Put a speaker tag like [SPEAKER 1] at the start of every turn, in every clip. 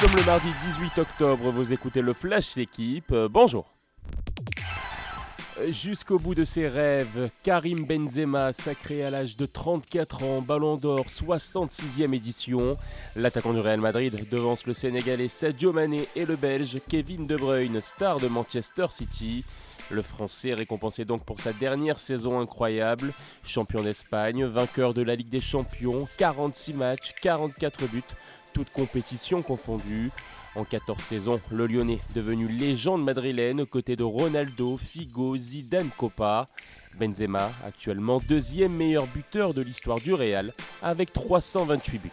[SPEAKER 1] Sommes le mardi 18 octobre, vous écoutez le Flash L'équipe. Euh, bonjour. Jusqu'au bout de ses rêves, Karim Benzema, sacré à l'âge de 34 ans, Ballon d'Or, 66e édition. L'attaquant du Real Madrid devance le Sénégalais Sadio Mané et le Belge Kevin De Bruyne, star de Manchester City. Le Français récompensé donc pour sa dernière saison incroyable, champion d'Espagne, vainqueur de la Ligue des Champions, 46 matchs, 44 buts, toutes compétitions confondues. En 14 saisons, le Lyonnais, devenu légende madrilène aux côtés de Ronaldo, Figo, Zidane, Copa. Benzema, actuellement deuxième meilleur buteur de l'histoire du Real, avec 328 buts.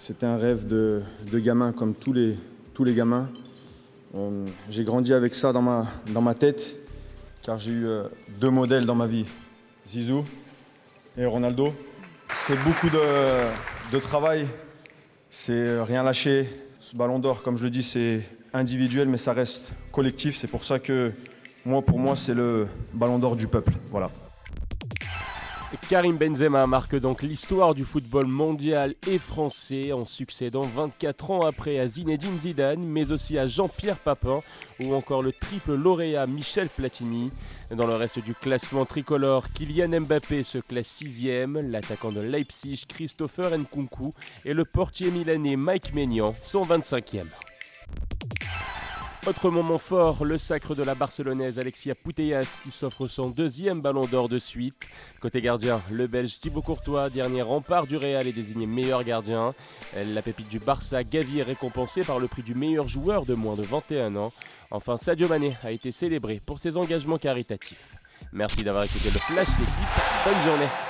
[SPEAKER 2] C'était un rêve de, gamin comme tous les gamins. Euh, j'ai grandi avec ça dans ma, dans ma tête, car j'ai eu euh, deux modèles dans ma vie, Zizou et Ronaldo. C'est beaucoup de, de travail, c'est euh, rien lâcher. Ce ballon d'or, comme je le dis, c'est individuel, mais ça reste collectif. C'est pour ça que moi, pour moi, c'est le ballon d'or du peuple. Voilà.
[SPEAKER 1] Karim Benzema marque donc l'histoire du football mondial et français en succédant 24 ans après à Zinedine Zidane, mais aussi à Jean-Pierre Papin ou encore le triple lauréat Michel Platini. Dans le reste du classement tricolore, Kylian Mbappé se classe 6 l'attaquant de Leipzig Christopher Nkunku et le portier milanais Mike Maignan sont 25e. Autre moment fort, le sacre de la Barcelonaise Alexia Putellas qui s'offre son deuxième ballon d'or de suite. Côté gardien, le Belge Thibaut Courtois, dernier rempart du Real, est désigné meilleur gardien. La pépite du Barça, Gavi, est récompensée par le prix du meilleur joueur de moins de 21 ans. Enfin, Sadio Mané a été célébré pour ses engagements caritatifs. Merci d'avoir écouté le Flash d'équipe. Bonne journée